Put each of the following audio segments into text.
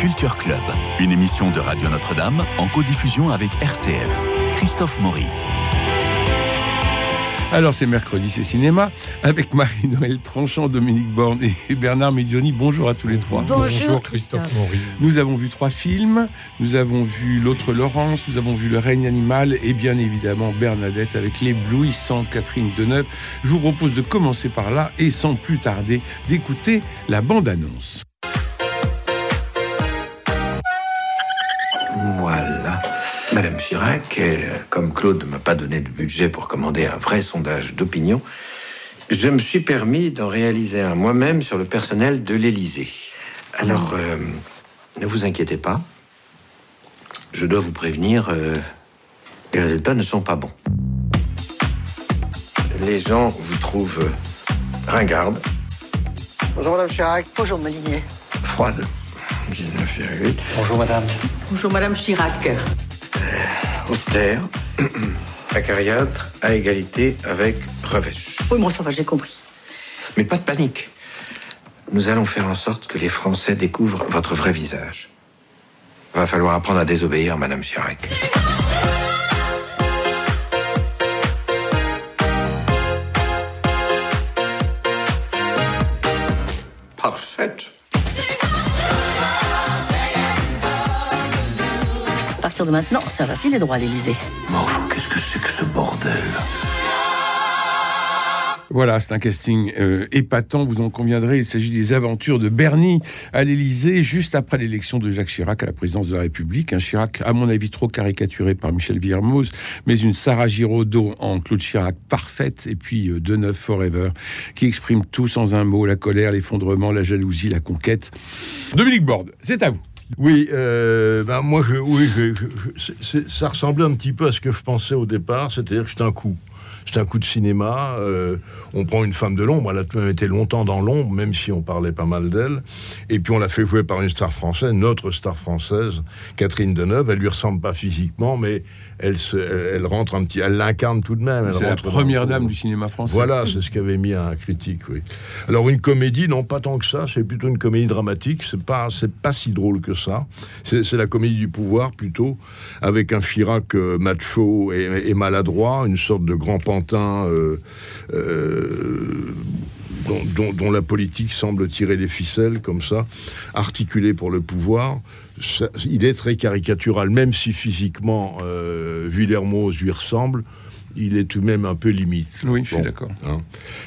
Culture Club, une émission de Radio Notre-Dame en codiffusion avec RCF. Christophe Maury. Alors c'est mercredi, c'est cinéma, avec Marie-Noël Tranchant, Dominique Borne et Bernard Medioni. Bonjour à tous les trois. Bonjour, Christophe Maury. Nous avons vu trois films, nous avons vu L'autre Laurence, nous avons vu Le règne animal et bien évidemment Bernadette avec l'éblouissante Catherine Deneuve. Je vous propose de commencer par là et sans plus tarder d'écouter la bande-annonce. Madame Chirac, comme Claude ne m'a pas donné de budget pour commander un vrai sondage d'opinion, je me suis permis d'en réaliser un moi-même sur le personnel de l'Élysée. Alors, euh, ne vous inquiétez pas. Je dois vous prévenir, euh, les résultats ne sont pas bons. Les gens vous trouvent ringarde, Bonjour Madame Chirac. Bonjour Malinier. froide, 19,8, Bonjour Madame. Bonjour Madame Chirac. Austère, acariâtre, à égalité avec revêche. Oui, bon, ça va, j'ai compris. Mais pas de panique. Nous allons faire en sorte que les Français découvrent votre vrai visage. Va falloir apprendre à désobéir, Madame Chirac. Parfaite. Partir de maintenant, ça va filer droit à l'Élysée. Mais enfin, qu'est-ce que c'est que ce bordel Voilà, c'est un casting euh, épatant, vous en conviendrez. Il s'agit des aventures de Bernie à l'Élysée, juste après l'élection de Jacques Chirac à la présidence de la République. Un Chirac, à mon avis, trop caricaturé par Michel Villermoz, mais une Sarah Giraudot en Claude Chirac parfaite, et puis euh, Deneuve Forever, qui exprime tout sans un mot, la colère, l'effondrement, la jalousie, la conquête. Dominique Borde, c'est à vous. Oui, euh, ben moi, je, oui, ça ressemblait un petit peu à ce que je pensais au départ, c'est-à-dire que c'est un coup. C'est un coup de cinéma. euh, on prend une femme de l'ombre, elle a été longtemps dans l'ombre, même si on parlait pas mal d'elle. Et puis on l'a fait jouer par une star française, notre star française, Catherine Deneuve. Elle lui ressemble pas physiquement, mais elle, se, elle, elle rentre un petit, elle l'incarne tout de même. C'est la première dame du cinéma français. Voilà, c'est ce qu'avait mis un critique, oui. Alors une comédie, non pas tant que ça, c'est plutôt une comédie dramatique. C'est pas, c'est pas si drôle que ça. C'est c'est la comédie du pouvoir plutôt, avec un Chirac euh, macho et, et maladroit, une sorte de grand pantin. euh, euh, dont, la politique semble tirer les ficelles comme ça, articulé pour le pouvoir. Il est très caricatural, même si physiquement euh, Villermoz lui ressemble, il est tout de même un peu limite. Oui, je suis d'accord. Hein.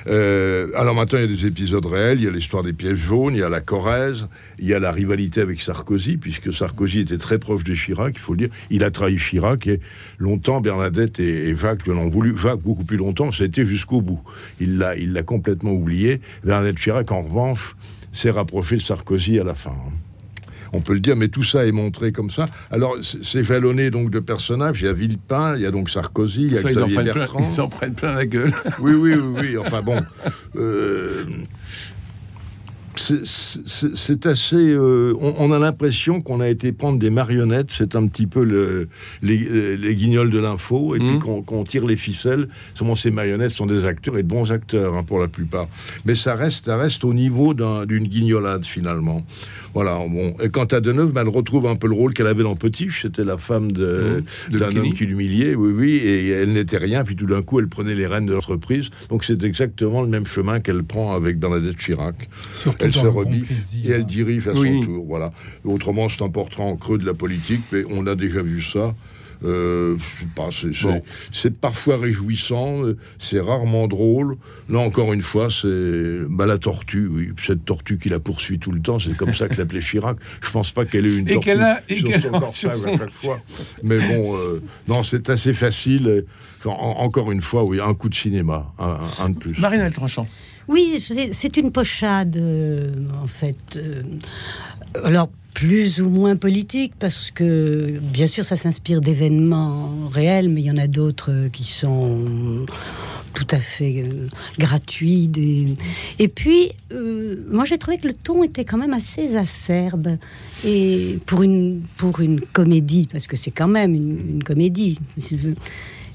Euh, alors maintenant, il y a des épisodes réels. Il y a l'histoire des pièges jaunes, il y a la Corrèze, il y a la rivalité avec Sarkozy, puisque Sarkozy était très proche de Chirac, il faut le dire. Il a trahi Chirac et longtemps, Bernadette et, et Jacques l'ont voulu. Jacques, beaucoup plus longtemps, ça a été jusqu'au bout. Il l'a, il l'a complètement oublié. Bernadette Chirac, en revanche, s'est rapproché de Sarkozy à la fin. hein. On peut le dire, mais tout ça est montré comme ça. Alors, c'est jalonné donc de personnages. Il y a Villepin, il y a donc Sarkozy, il y a Ça, ils, Xavier plein, Bertrand. ils en prennent plein la gueule. Oui, oui, oui, oui. Enfin bon. euh, c'est- assez. euh, on, on a l'impression qu'on a été prendre des marionnettes. C'est un petit peu le, les, les guignols de l'info. Et puis Mhm. qu'on tire les ficelles. Seulement, ces marionnettes sont des acteurs et de bons acteurs hein, pour la plupart. Mais ça reste, ça reste au niveau d'un- d'une guignolade finalement. Voilà. Bon. Et quant à Deneuve, bah, elle retrouve un peu le rôle qu'elle avait dans Petit. C'était la femme de-. De d'un homme qui l'humiliait. Oui, oui. Et elle n'était rien. Puis tout d'un coup, elle prenait les rênes de l'entreprise. Donc c'est exactement le même chemin qu'elle prend avec Bernadette Chirac. Surtout Elle dans se rebiffe et elle dirige à Oui. son tour. Voilà. Autrement, c'est un portrait en creux de la politique, mais on a déjà vu ça. Euh, c'est, Bon. parfois réjouissant, euh, c'est rarement drôle. Là encore une fois, c'est bah, la tortue, oui, cette tortue qui la poursuit tout le temps, c'est comme ça que l'appelait Chirac. Je pense pas qu'elle ait une Et tortue qu'elle a- et sur qu'elle son à chaque fois. Mais bon, euh, non, c'est assez facile. enfin, en- encore une fois, oui, un coup de cinéma, un, de plus. Marine Tranchant. Oui, c'est c'est une pochade, euh, en fait. euh, alors, plus ou moins politique, parce que, bien sûr, ça s'inspire d'événements réels, mais il y en a d'autres qui sont tout à fait euh, gratuits. des- Et puis, euh, moi, j'ai trouvé que le ton était quand même assez acerbe. Et pour une, pour une comédie, parce que c'est quand même une, une comédie, si tu veux.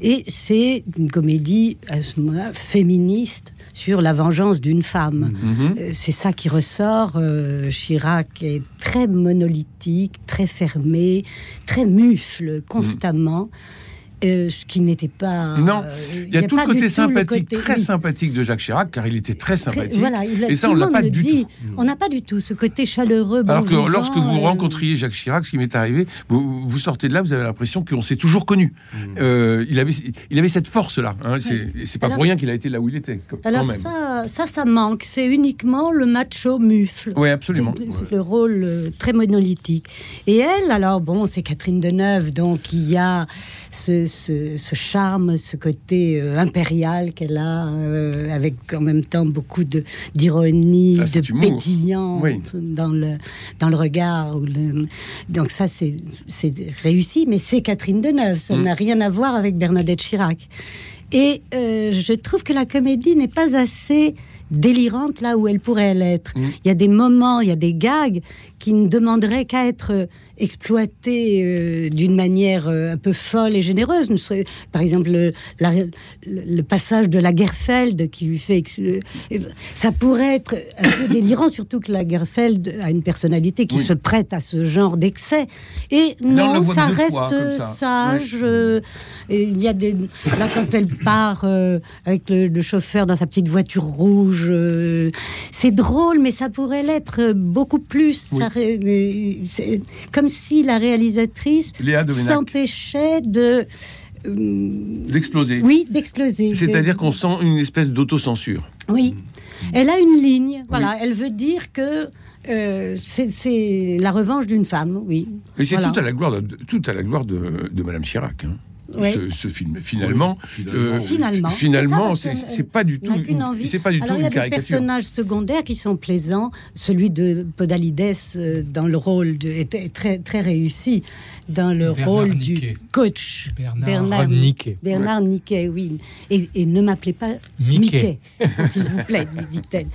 Et c'est une comédie à ce moment-là féministe sur la vengeance d'une femme. Mhm. Euh, C'est ça qui ressort. Euh, Chirac est très monolithique, très fermé, très mufle constamment. Euh, ce qui n'était pas. Non, euh, Il y a tout le côté sympathique, côté- très sympathique de Jacques Chirac, car il était très Très- sympathique. voilà, il a- et ça, on l'a pas le du dit. tout. On n'a pas du tout ce côté chaleureux. bon Alors que vivant, lorsque vous euh, rencontriez Jacques Chirac, ce qui m'est arrivé, vous, vous sortez de là, vous avez l'impression qu'on s'est toujours connu. Euh, il, avait, il avait cette force-là. hein. C'est c'est pas Alors- pour rien qu'il a été là où il était, quand Alors même. ça, ça, ça manque. C'est uniquement le macho mufle. Oui, absolument. C'est- c'est le rôle très monolithique. Et elle, alors bon, c'est Catherine Deneuve, donc il y a ce, ce- ce charme, ce côté euh, impérial qu'elle a, euh, avec en même temps beaucoup de d'ironie, Ah, de pétillant Oui. dans le dans le regard. ou le- Donc ça, c'est c'est réussi, mais c'est Catherine Deneuve. Ça Mm. n'a rien à voir avec Bernadette Chirac. Et euh, je trouve que la comédie n'est pas assez délirante là où elle pourrait l'être. Mm. Il y a des moments, il y a des gags qui ne demanderaient qu'à être exploités euh, d'une manière euh, un peu folle et généreuse. Ne serait- Par exemple, le, la- le- le passage de la Gerfeld qui lui fait... euh, Ça pourrait être un peu délirant, surtout que la Gerfeld a une personnalité qui Oui. se prête à ce genre d'excès. Et on non, ça reste fois, comme ça. sage. Oui. et il y a des là quand elle part avec le, le chauffeur dans sa petite voiture rouge, c'est drôle, mais ça pourrait l'être beaucoup plus. Oui. Ça ré- c'est comme si la réalisatrice s'empêchait de euh, d'exploser. oui d'exploser. C'est-à-dire De- qu'on sent une espèce d'autocensure. oui, elle a une ligne. Voilà, elle veut dire que euh, c'est- c'est la revanche d'une femme. Oui. Et c'est Voilà. tout à la gloire de, tout à la gloire de, de Madame Chirac. hein. Ce, ce film, finalement, Oui, finalement, euh. Finalement, c'est pas du tout, c'est pas du Alors, tout il y a une des caricature. personnages secondaires qui sont plaisants. Celui de Podalides euh, dans le rôle de, était très, très réussi dans le Bernard rôle Niquet. du coach. Bernard Niquet. Bernard Niquet, oui. Et, et ne m'appelez pas Mickey. Mickey, s'il vous plaît, lui dit-elle.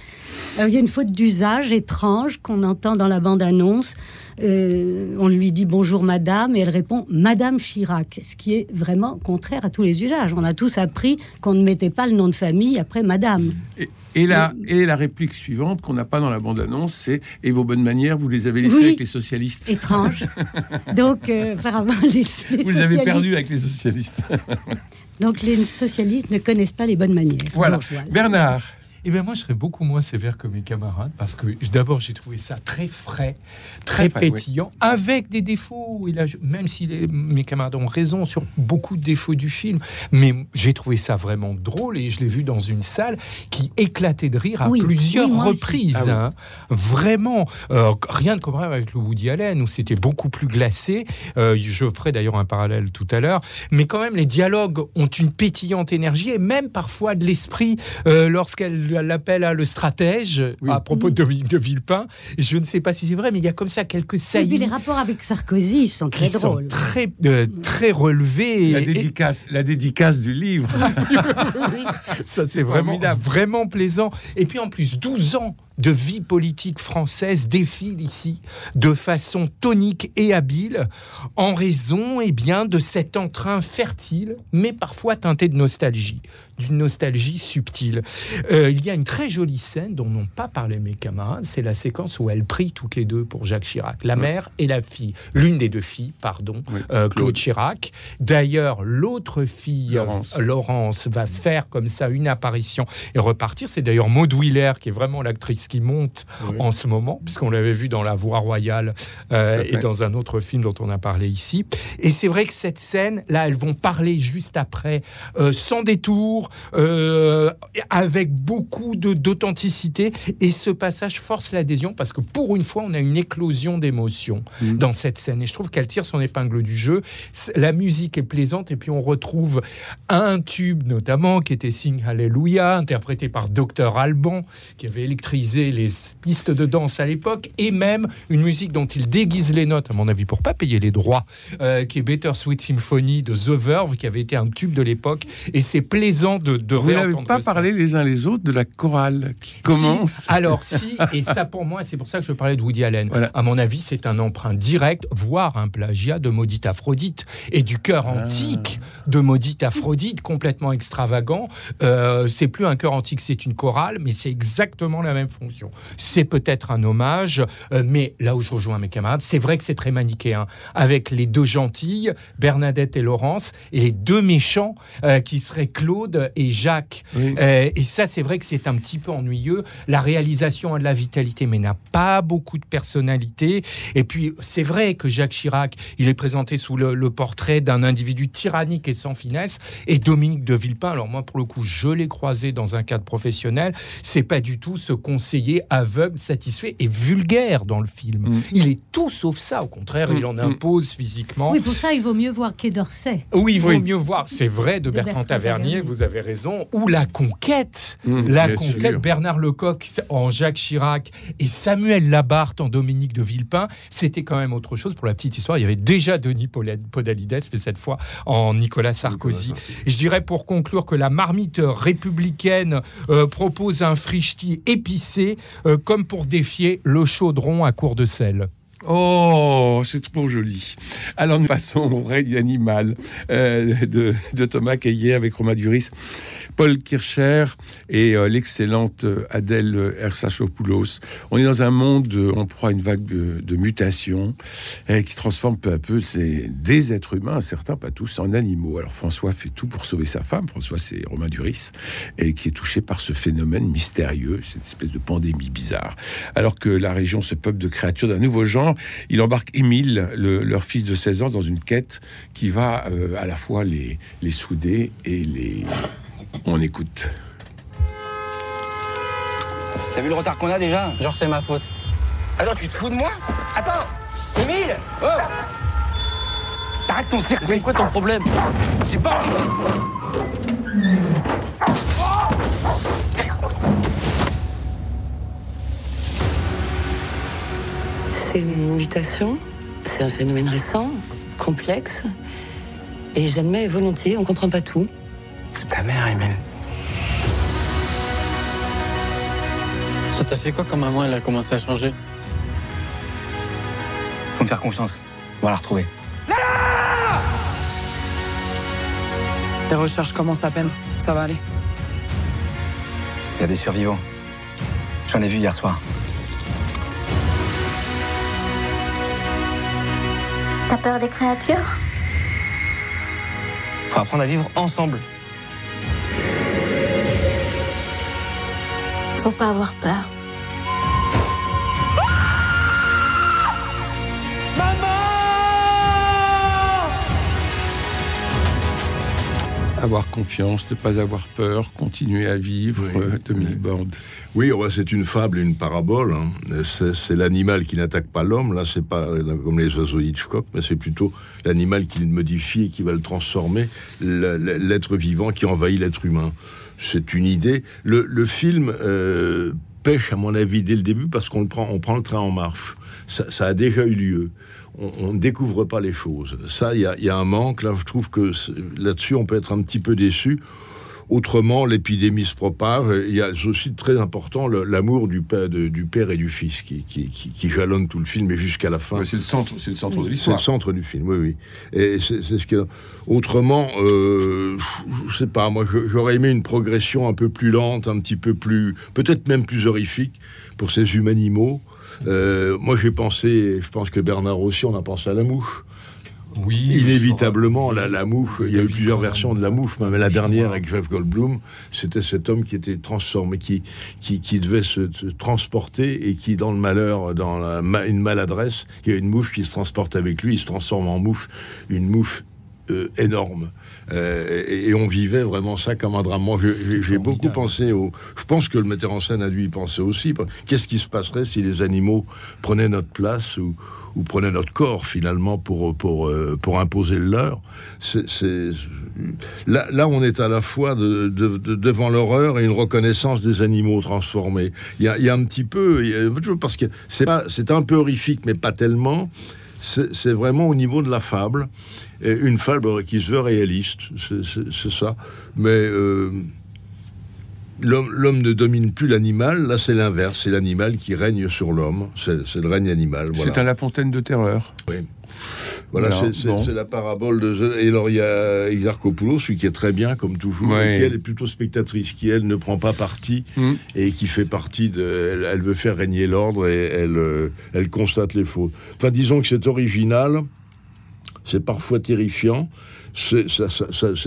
Alors, il y a une faute d'usage étrange qu'on entend dans la bande-annonce. Euh, on lui dit bonjour madame et elle répond Madame Chirac, ce qui est vraiment contraire à tous les usages. On a tous appris qu'on ne mettait pas le nom de famille après madame. Et, et la, et la réplique suivante qu'on n'a pas dans la bande-annonce, c'est Et vos bonnes manières, vous les avez laissées Oui. avec les socialistes. Étrange. Donc, euh, apparemment, les, les Vous les avez perdus avec les socialistes. Donc, les socialistes ne connaissent pas les bonnes manières. Voilà. Bernard, Eh bien, moi, je serais beaucoup moins sévère que mes camarades parce que d'abord, j'ai trouvé ça très frais, très, Très frais, pétillant, avec des défauts. Et là, je- même si les- mes camarades ont raison sur beaucoup de défauts du film, mais j'ai trouvé ça vraiment drôle et je l'ai vu dans une salle qui éclatait de rire à Oui, plusieurs oui, reprises. Ah oui. hein. Vraiment, euh, rien de comparable avec le Woody Allen où c'était beaucoup plus glacé. Euh, je ferai d'ailleurs un parallèle tout à l'heure, mais quand même, les dialogues ont une pétillante énergie et même parfois de l'esprit euh, lorsqu'elle l'appelle à le stratège Oui. à propos de, de Villepin. Je ne sais pas si c'est vrai, mais il y a comme ça quelques Et puis, saillies les rapports avec Sarkozy sont qui très sont drôles. très, euh, très relevés. la et- et- dédicace, la dédicace du livre. Ça, c'est vraiment, vraiment plaisant. Et puis en plus, 12 ans de vie politique française défilent ici de façon tonique et habile en raison eh bien, de cet entrain fertile, mais parfois teinté de nostalgie, d'une nostalgie subtile. Euh, il y a une très jolie scène dont n'ont pas parlé mes camarades, c'est la séquence où elles prient toutes les deux pour Jacques Chirac, la mère et la fille, l'une des deux filles, pardon, Oui, euh, Claude. Claude. Chirac. D'ailleurs, l'autre fille, euh, Laurence. Laurence, va faire comme ça une apparition et repartir. C'est d'ailleurs Maud Wheeler qui est vraiment l'actrice qui monte Oui. en ce moment, puisqu'on l'avait vu dans La Voix Royale euh, et dans un autre film dont on a parlé ici. Et c'est vrai que cette scène, là, elles vont parler juste après, euh, sans détour, euh, avec beaucoup d'authenticité. Et ce passage force l'adhésion parce que pour une fois, on a une éclosion d'émotions Mhm. dans cette scène. Et je trouve qu'elle tire son épingle du jeu. La musique est plaisante et puis on retrouve un tube notamment qui était Sing Hallelujah, interprété par Dr Alban, qui avait électrisé les pistes de danse à l'époque et même une musique dont il déguise les notes, à mon avis, pour pas payer les droits, euh, qui est Better Sweet Symphony de The Verve, qui avait été un tube de l'époque. Et c'est plaisant de, de Vous n'avez pas ça. parlé les uns les autres de la chorale qui commence. Si, alors si, et ça pour moi, c'est pour ça que je parlais de Woody Allen. Voilà. À mon avis, c'est un emprunt direct, voire un plagiat de Maudite Aphrodite et du chœur Ah. antique de Maudite Aphrodite, complètement extravagant. Euh, c'est plus un chœur antique, c'est une chorale, mais c'est exactement la même fonction. C'est peut-être un hommage, euh, mais là où je rejoins mes camarades, c'est vrai que c'est très manichéen, avec les deux gentilles, Bernadette et Laurence, et les deux méchants euh, qui seraient Claude et Jacques. Oui. Euh, et ça, c'est vrai que c'est un petit peu ennuyeux. La réalisation a de la vitalité, mais n'a pas beaucoup de personnalité. Et puis, c'est vrai que Jacques Chirac, il est présenté sous le, le portrait d'un individu tyrannique et sans finesse. Et Dominique de Villepin, alors moi, pour le coup, je l'ai croisé dans un cadre professionnel. C'est pas du tout ce conseiller aveugle, satisfait et vulgaire dans le film. Mm. Il est tout sauf ça. Au contraire, Mm, il en mm. impose physiquement. Oui, pour ça, il vaut mieux voir Quai d'Orsay. Oui, il vaut Oui. mieux voir. C'est vrai de De Bertrand Bertrand Tavernier, Tavernier. vous avez raison. Ou La Conquête. Mmh, la Conquête, sûr. Bernard Lecoq en Jacques Chirac et Samuel Labarthe en Dominique de Villepin. C'était quand même autre chose. Pour la petite histoire, il y avait déjà Denis Podalides, mais cette fois en Nicolas Sarkozy. Je dirais pour conclure que la marmite républicaine euh, propose un frichti épicé, euh, comme pour défier le chaudron à court de sel. Oh, c'est trop joli. Alors nous passons au règne animal euh, de, Thomas Caillet avec Romain Duris, Paul Kircher et euh, l'excellente euh, Adèle Ersachopoulos. On est dans un monde, euh, on proie à une vague de, de mutations euh, qui transforme peu à peu ces, des êtres humains, certains, pas tous, en animaux. Alors François fait tout pour sauver sa femme. François, c'est Romain Duris, et qui est touché par ce phénomène mystérieux, cette espèce de pandémie bizarre. Alors que la région se peuple de créatures d'un nouveau genre, il embarque Émile, le- leur fils de 16 ans, dans une quête qui va euh, à la fois les, les souder et les... On écoute. T'as vu le retard qu'on a déjà Genre c'est ma faute. Attends, tu te fous de moi Attends Émile Oh Arrête ton cirque, c'est quoi ton problème C'est pas... C'est une mutation, c'est un phénomène récent, complexe, et j'admets volontiers, on comprend pas tout. C'est ta mère, Émile. Ça t'a fait quoi quand maman elle a commencé à changer Faut me faire confiance. On va la retrouver. Les recherches commencent à peine. Ça va aller. Il y a des survivants. J'en ai vu hier soir. T'as peur des créatures? Faut apprendre à vivre ensemble. Faut pas avoir peur. Avoir confiance, ne pas avoir peur, continuer à vivre, Oui. euh. Oui, ouais, c'est une fable, une parabole. hein. C'est l'animal qui n'attaque pas l'homme. Là, c'est pas euh, comme les oiseaux Hitchcock, mais c'est plutôt l'animal qui le modifie et qui va le transformer, l'être vivant qui envahit l'être humain. C'est une idée. Le, film euh, pêche, à mon avis, dès le début parce qu'on prend, prend le train en marche. Ça, a déjà eu lieu. On ne découvre pas les choses. Ça, il y a, un manque. Là, je trouve que là-dessus, on peut être un petit peu déçu. Autrement, l'épidémie se propage. Il y a aussi très important l'amour du père, de- du père et du fils qui, qui, qui- qui jalonne tout le film et jusqu'à la fin. C'est le centre, c'est le centre de C'est le centre du film, oui, oui. Et c'est ce que. Autrement, euh, je sais pas, moi, j'aurais aimé une progression un peu plus lente, un petit peu plus. peut-être même plus horrifique pour ces humanimaux. Euh, moi, j'ai pensé, je pense que Bernard aussi, on a pensé à la mouche. Oui, Inévitablement, la, la mouche, il y a eu plusieurs versions de la mouche, mais la dernière avec Jeff Goldblum, c'était cet homme qui était transformé, qui, qui, qui devait se, transporter et qui, dans le malheur, dans la, une maladresse, il y a une mouche qui se transporte avec lui, il se transforme en mouche, une mouche euh, énorme. Euh, et, et on vivait vraiment ça comme un drame. Moi, j'ai- beaucoup pensé au. Je pense que le metteur en scène a dû y penser aussi. Qu'est-ce qui se passerait si les animaux prenaient notre place ou, ou prenaient notre corps finalement pour, pour, euh, pour imposer le leur? C'est- là, là, on est à la fois de- de- de- devant l'horreur et une reconnaissance des animaux transformés. Il y a, il y a un petit peu, il y a- parce que c'est pas, c'est un peu horrifique, mais pas tellement. C'est vraiment au niveau de la fable, et une fable qui se veut réaliste, c'est- ça. Mais euh, l'homme ne domine plus l'animal. Là, c'est l'inverse, c'est l'animal qui règne sur l'homme. C'est le règne animal. Voilà. C'est un La Fontaine de terreur. Oui. Voilà, Voilà, c'est- bon. la parabole de. Et alors, il y a Exarchopoulos, celui qui est très bien, comme toujours, Ouais. qui, elle, est plutôt spectatrice, qui, elle, ne prend pas parti Mm. et qui fait partie de. Elle, elle veut faire régner l'ordre et elle, euh, elle constate les fautes. Enfin, disons que c'est original, c'est parfois terrifiant. C'est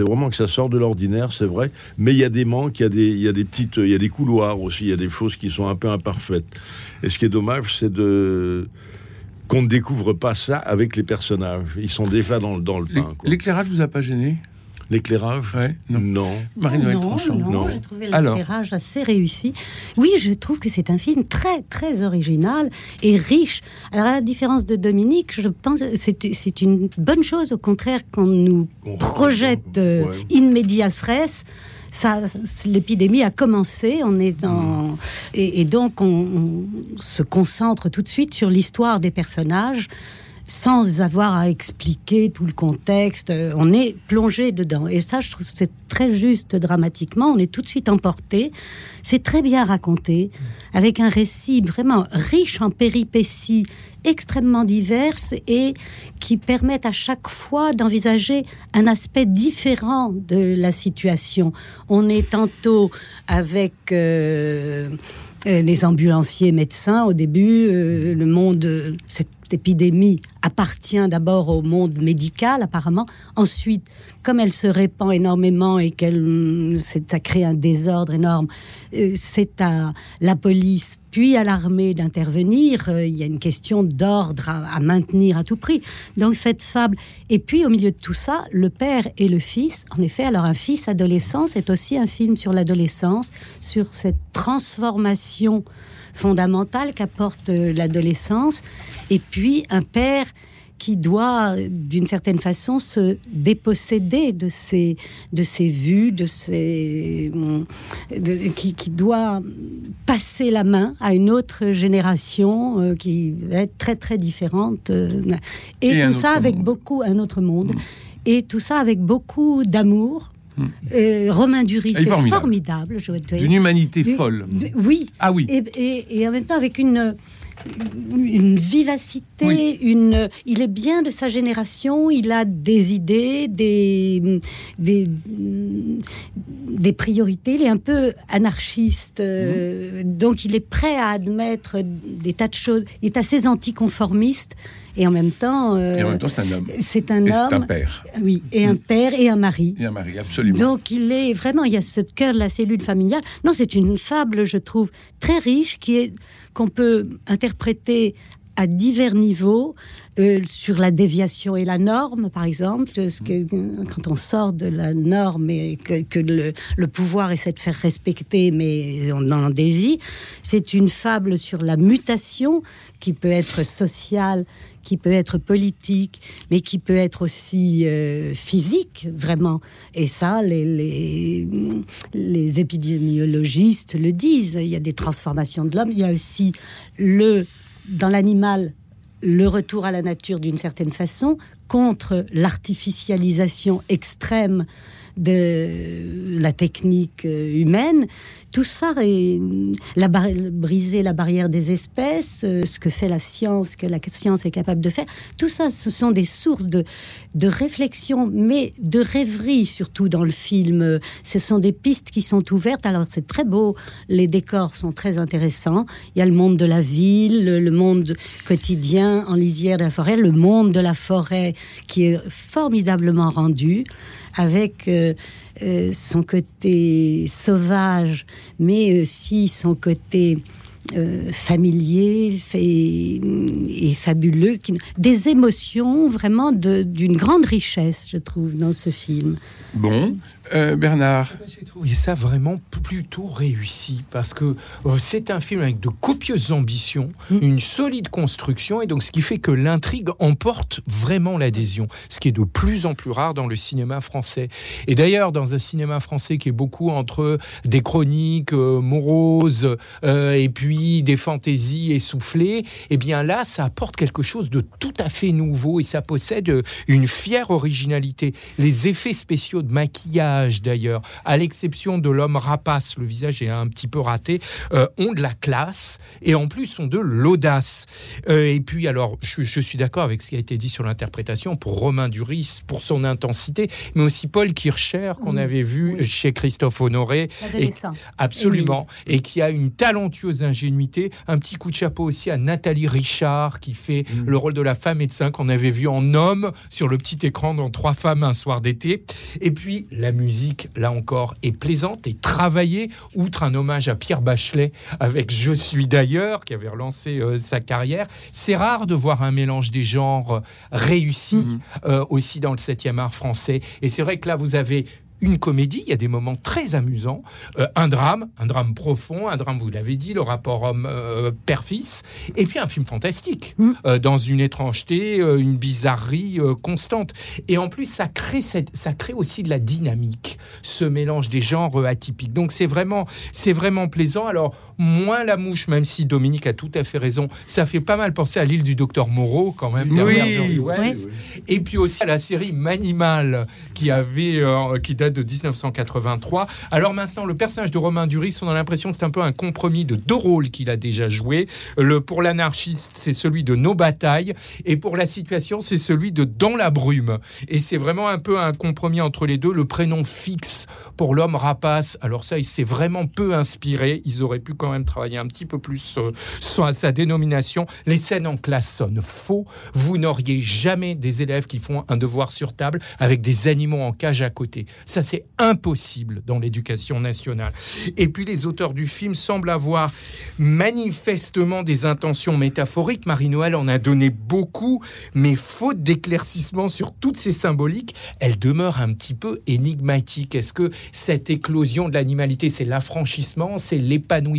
vraiment que ça sort de l'ordinaire, c'est vrai. Mais il y a des manques, il y a des, il y a des petites, il y a des couloirs aussi, il y a des choses qui sont un peu imparfaites. Et ce qui est dommage, c'est de qu'on ne découvre pas ça avec les personnages. Ils sont déjà dans, le- dans le pain. L'éclairage vous a pas gêné? L'éclairage? Non. Ah Marie-Noël non, Tranchant. non, j'ai trouvé l'éclairage assez réussi. Oui, je trouve que c'est un film très, très original et riche. Alors, à la différence de Dominique, je pense que c'est c'est une bonne chose, au contraire, qu'on nous projette euh, in medias res. Ça, l'épidémie a commencé, on est en et, et donc on, on se concentre tout de suite sur l'histoire des personnages sans avoir à expliquer tout le contexte. Euh, On est plongé dedans. Et ça, je trouve c'est très juste dramatiquement. On est tout de suite emporté. C'est très bien raconté, avec un récit vraiment riche en péripéties extrêmement diverses et qui permettent à chaque fois d'envisager un aspect différent de la situation. On est tantôt avec euh, euh, les ambulanciers médecins au début, le monde, cette épidémie appartient d'abord au monde médical apparemment. Ensuite, comme elle se répand énormément et qu'elle, ça crée un désordre énorme, euh, c'est à la police puis à l'armée d'intervenir. Euh, Il y a une question d'ordre à, à maintenir à tout prix. Donc cette fable. Et puis au milieu de tout ça, le père et le fils. En effet, alors un fils adolescent, c'est aussi un film sur l'adolescence, sur cette transformation fondamentale qu'apporte euh, l'adolescence. Et puis un père qui doit, d'une certaine façon, se déposséder de ses, de ses vues, de ses, hum, de- qui, qui doit passer la main à une autre génération euh, qui va être très très différente. euh, et, tout ça avec monde. beaucoup, un autre monde. Et tout ça avec beaucoup d'amour. Euh, Romain Duris, c'est formidable. formidable. je dois te dire. D'une humanité Du- folle. du- oui. Ah oui. Et, et- et en même temps avec une une vivacité, une. Il est bien de sa génération. Il a des idées, des des des priorités. Il est un peu anarchiste, euh, donc il est prêt à admettre des tas de choses. Il est assez anticonformiste et en même temps. euh, Et en même temps, c'est un homme. C'est un Et homme. c'est un père. Oui, et un père et un mari. Et un mari, absolument. Donc il est vraiment, il y a ce cœur de la cellule familiale. Non, c'est une fable, je trouve, très riche, qui est qu'on peut interpréter à divers niveaux. euh, sur la déviation et la norme, par exemple, ce que, quand on sort de la norme et que, que le, le pouvoir essaie de faire respecter, mais on en dévie, c'est une fable sur la mutation qui peut être sociale, qui peut être politique, mais qui peut être aussi euh, physique, vraiment. Et ça, les, les, les épidémiologistes le disent. Il y a des transformations de l'homme. Il y a aussi le dans l'animal le retour à la nature d'une certaine façon contre l'artificialisation extrême de la technique euh, humaine. Tout ça est la briser la barrière des espèces, euh, ce que fait la science, que la science est capable de faire. Tout ça, ce sont des sources de, de réflexion, mais de rêverie surtout dans le film. Ce sont des pistes qui sont ouvertes. Alors c'est très beau, les décors sont très intéressants. Il y a le monde de la ville, le le monde quotidien en lisière de la forêt, le monde de la forêt qui est formidablement rendu avec euh, euh, son côté sauvage, mais aussi son côté euh, familier et, et fabuleux, qui- des émotions vraiment d'une grande richesse, je trouve, dans ce film. Bon, euh, Bernard. J'ai trouvé ça vraiment plutôt réussi parce que euh, c'est un film avec de copieuses ambitions, une solide construction et donc ce qui fait que l'intrigue emporte vraiment l'adhésion, ce qui est de plus en plus rare dans le cinéma français. Et d'ailleurs, dans un cinéma français qui est beaucoup entre des chroniques euh, moroses euh, et puis des fantaisies essoufflées, eh bien là, ça apporte quelque chose de tout à fait nouveau et ça possède euh, une fière originalité. Les effets spéciaux de maquillage, d'ailleurs, à l'exception de l'homme rapace, le visage est un petit peu raté, euh, ont de la classe et en plus ont de l'audace. Euh, et puis, alors, je, je suis d'accord avec ce qui a été dit sur l'interprétation pour Romain Duris, pour son intensité, mais aussi Paul Kircher, qu'on avait vu chez Christophe Honoré. Et-. Absolument. Et qui a une talentueuse ingénuité. Un petit coup de chapeau aussi à Nathalie Richard, qui fait le rôle de la femme médecin qu'on avait vu en homme sur le petit écran dans Trois femmes un soir d'été. Et puis, la musique, là encore, est plaisante et travaillée, outre un hommage à Pierre Bachelet avec Je suis d'ailleurs, qui avait relancé euh, sa carrière. C'est rare de voir un mélange des genres réussi euh, aussi dans le 7e art français. Et c'est vrai que là, vous avez une comédie, il y a des moments très amusants, euh, un drame, un drame profond, un drame, vous l'avez dit, le rapport homme-père-fils, et puis un film fantastique, euh, dans une étrangeté, euh, une bizarrerie euh, constante. Et en plus, ça crée, cette, ça crée aussi de la dynamique, ce mélange des genres euh, atypiques. Donc c'est vraiment, c'est vraiment plaisant. Alors, moins la mouche, même si Dominique a tout à fait raison, ça fait pas mal penser à l'île du docteur Moreau, quand même, Oui. Wells. Et puis aussi à la série Manimal, qui avait, euh, qui date de 1983. Alors maintenant, le personnage de Romain Duris, on a l'impression que c'est un peu un compromis de deux rôles qu'il a déjà joué. Le pour l'anarchiste, c'est celui de Nos batailles, et pour la situation, c'est celui de Dans la brume. Et c'est vraiment un peu un compromis entre les deux. Le prénom fixe pour l'homme rapace. Alors ça, il s'est vraiment peu inspiré. Ils auraient pu quand même travailler un petit peu plus euh, sur sa dénomination. Les scènes en classe sonnent faux. Vous n'auriez jamais des élèves qui font un devoir sur table avec des animaux en cage à côté. Ça, c'est impossible dans l'éducation nationale. Et puis, les auteurs du film semblent avoir manifestement des intentions métaphoriques. Marie-Noël en a donné beaucoup, mais faute d'éclaircissement sur toutes ces symboliques, elle demeure un petit peu énigmatique. Est-ce que cette éclosion de l'animalité, c'est l'affranchissement, c'est l'épanouissement,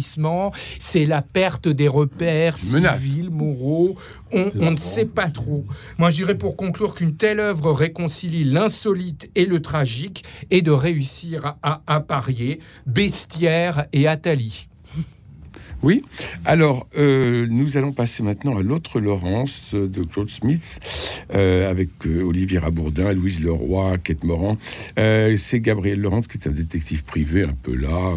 c'est la perte des repères Menace. civils, moraux on, on ne sait pas trop. Moi, je dirais pour conclure qu'une telle œuvre réconcilie l'insolite et le tragique et de réussir à, à- à parier Bestiaire et Athalie. Oui. Alors, euh, nous allons passer maintenant à l'autre Laurence de Claude Smith, euh, avec euh, Olivier Rabourdin, Louise Leroy, Kate Moran. C'est Gabriel Laurence qui est un détective privé un peu là,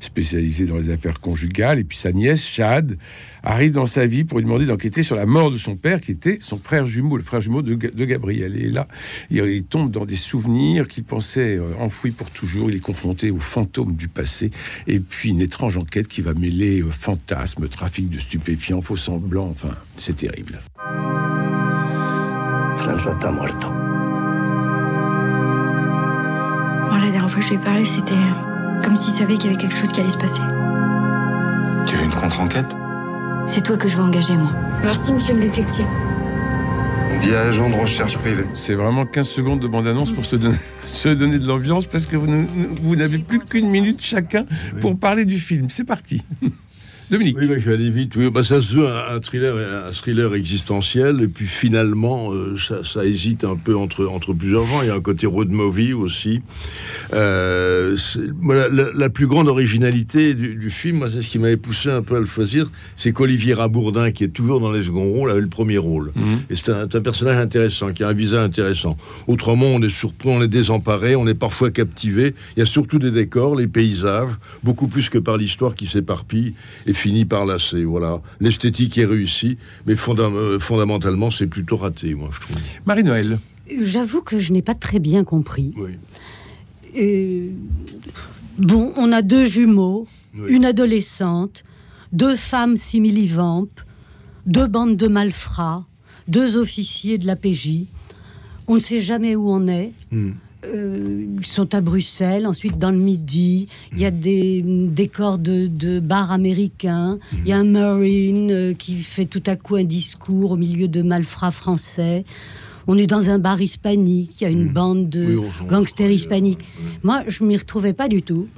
spécialisé dans les affaires conjugales. Et puis sa nièce, Chad, arrive dans sa vie pour lui demander d'enquêter sur la mort de son père, qui était son frère jumeau, le frère jumeau de, de Gabriel. Et là, il, il tombe dans des souvenirs qu'il pensait euh, enfouis pour toujours. Il est confronté aux fantômes du passé. Et puis une étrange enquête qui va mêler euh, fantasmes, trafic de stupéfiants, faux semblants. Enfin, c'est terrible. François está muerto. Moi, la dernière fois que je lui ai parlé, c'était comme s'il savait qu'il y avait quelque chose qui allait se passer. Tu veux une contre-enquête? C'est toi que je veux engager, moi. Merci, monsieur le détective. On dit agent de recherche privée. C'est vraiment 15 secondes de bande-annonce pour se donner, se donner de l'ambiance parce que vous, ne- vous n'avez plus qu'une minute chacun pour parler du film. C'est parti. Dominique. Oui, bah, je vais aller vite. Oui, bah, ça se veut un, un thriller, un thriller existentiel, et puis finalement, euh, ça, ça hésite un peu entre, entre plusieurs genres. Il y a un côté road movie aussi. Euh, la, la plus grande originalité du, du film, c'est ce qui m'avait poussé un peu à le choisir, c'est qu'Olivier Rabourdin, qui est toujours dans les seconds rôles, avait le premier rôle. Et c'est un, c'est un personnage intéressant, qui a un visage intéressant. Autrement, on est surpris, on est désemparé, on est parfois captivé. Il y a surtout des décors, les paysages, beaucoup plus que par l'histoire qui s'éparpille et finit par lasser. Voilà. L'esthétique est réussie, mais fondam- euh, fondamentalement, c'est plutôt raté, moi, je trouve. Marie-Noël. J'avoue que je n'ai pas très bien compris. Oui. Euh, bon, on a deux jumeaux, Oui. une adolescente, deux femmes simili-vampes, deux bandes de malfrats, deux officiers de la PJ. On ne sait jamais où on est. Hmm. Euh, ils sont à Bruxelles, ensuite dans le Midi. Il y a des mm, décors de, de bars américains. Il y a un Marine euh, qui fait tout à coup un discours au milieu de malfrats français. On est dans un bar hispanique. Il y a une bande de gangsters hispaniques. Moi, je m'y retrouvais pas du tout.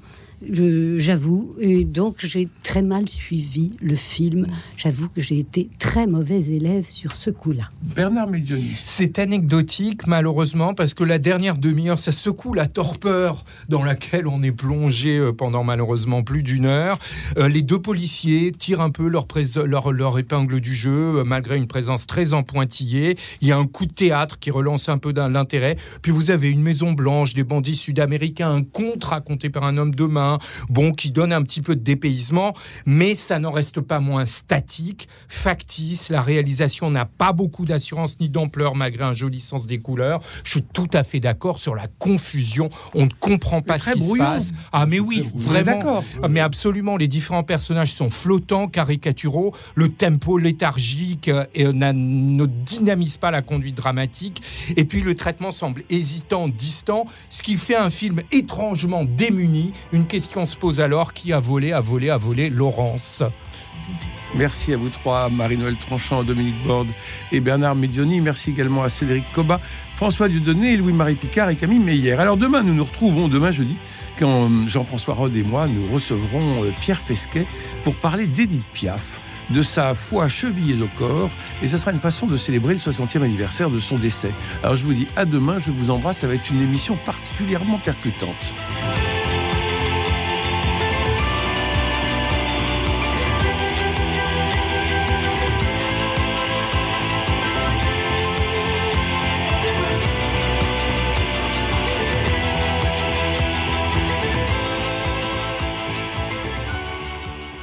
J'avoue, et donc j'ai très mal suivi le film. J'avoue que j'ai été très mauvais élève sur ce coup-là. Bernard Medioni. C'est anecdotique, malheureusement, parce que la dernière demi-heure, ça secoue la torpeur dans laquelle on est plongé euh, pendant malheureusement plus d'une heure. Euh, les deux policiers tirent un peu leur, leur, leur épingle du jeu, euh, malgré une présence très en pointillé. Il y a un coup de théâtre qui relance un peu l'intérêt. Puis vous avez une Maison Blanche, des bandits sud-américains, un conte raconté par un homme de main, bon, qui donne un petit peu de dépaysement, mais ça n'en reste pas moins statique, factice. La réalisation n'a pas beaucoup d'assurance ni d'ampleur malgré un joli sens des couleurs. Je suis tout à fait d'accord sur la confusion. On ne comprend pas ce qui brouillon. se passe. Ah mais oui, vraiment. d'accord. Ah, Mais absolument, les différents personnages sont flottants, caricaturaux. Le tempo léthargique euh, et, euh, ne dynamise pas la conduite dramatique. Et puis le traitement semble hésitant, distant, ce qui fait un film étrangement démuni. Une question se pose alors qui a volé, a volé, a volé Laurence Merci à vous trois, Marie-Noël Tranchant, Dominique Borde et Bernard Medioni. Merci également à Cédric Coba, François Dieudonné, Louis-Marie Picard et Camille Meyer. Alors demain, nous nous retrouvons, demain jeudi, quand euh, Jean-François Rode et moi, nous recevrons euh, Pierre Fesquet pour parler d'Edith Piaf, de sa foi chevillée au corps, et ce sera une façon de célébrer le 60e anniversaire de son décès. Alors je vous dis à demain, je vous embrasse, ça va être une émission particulièrement percutante.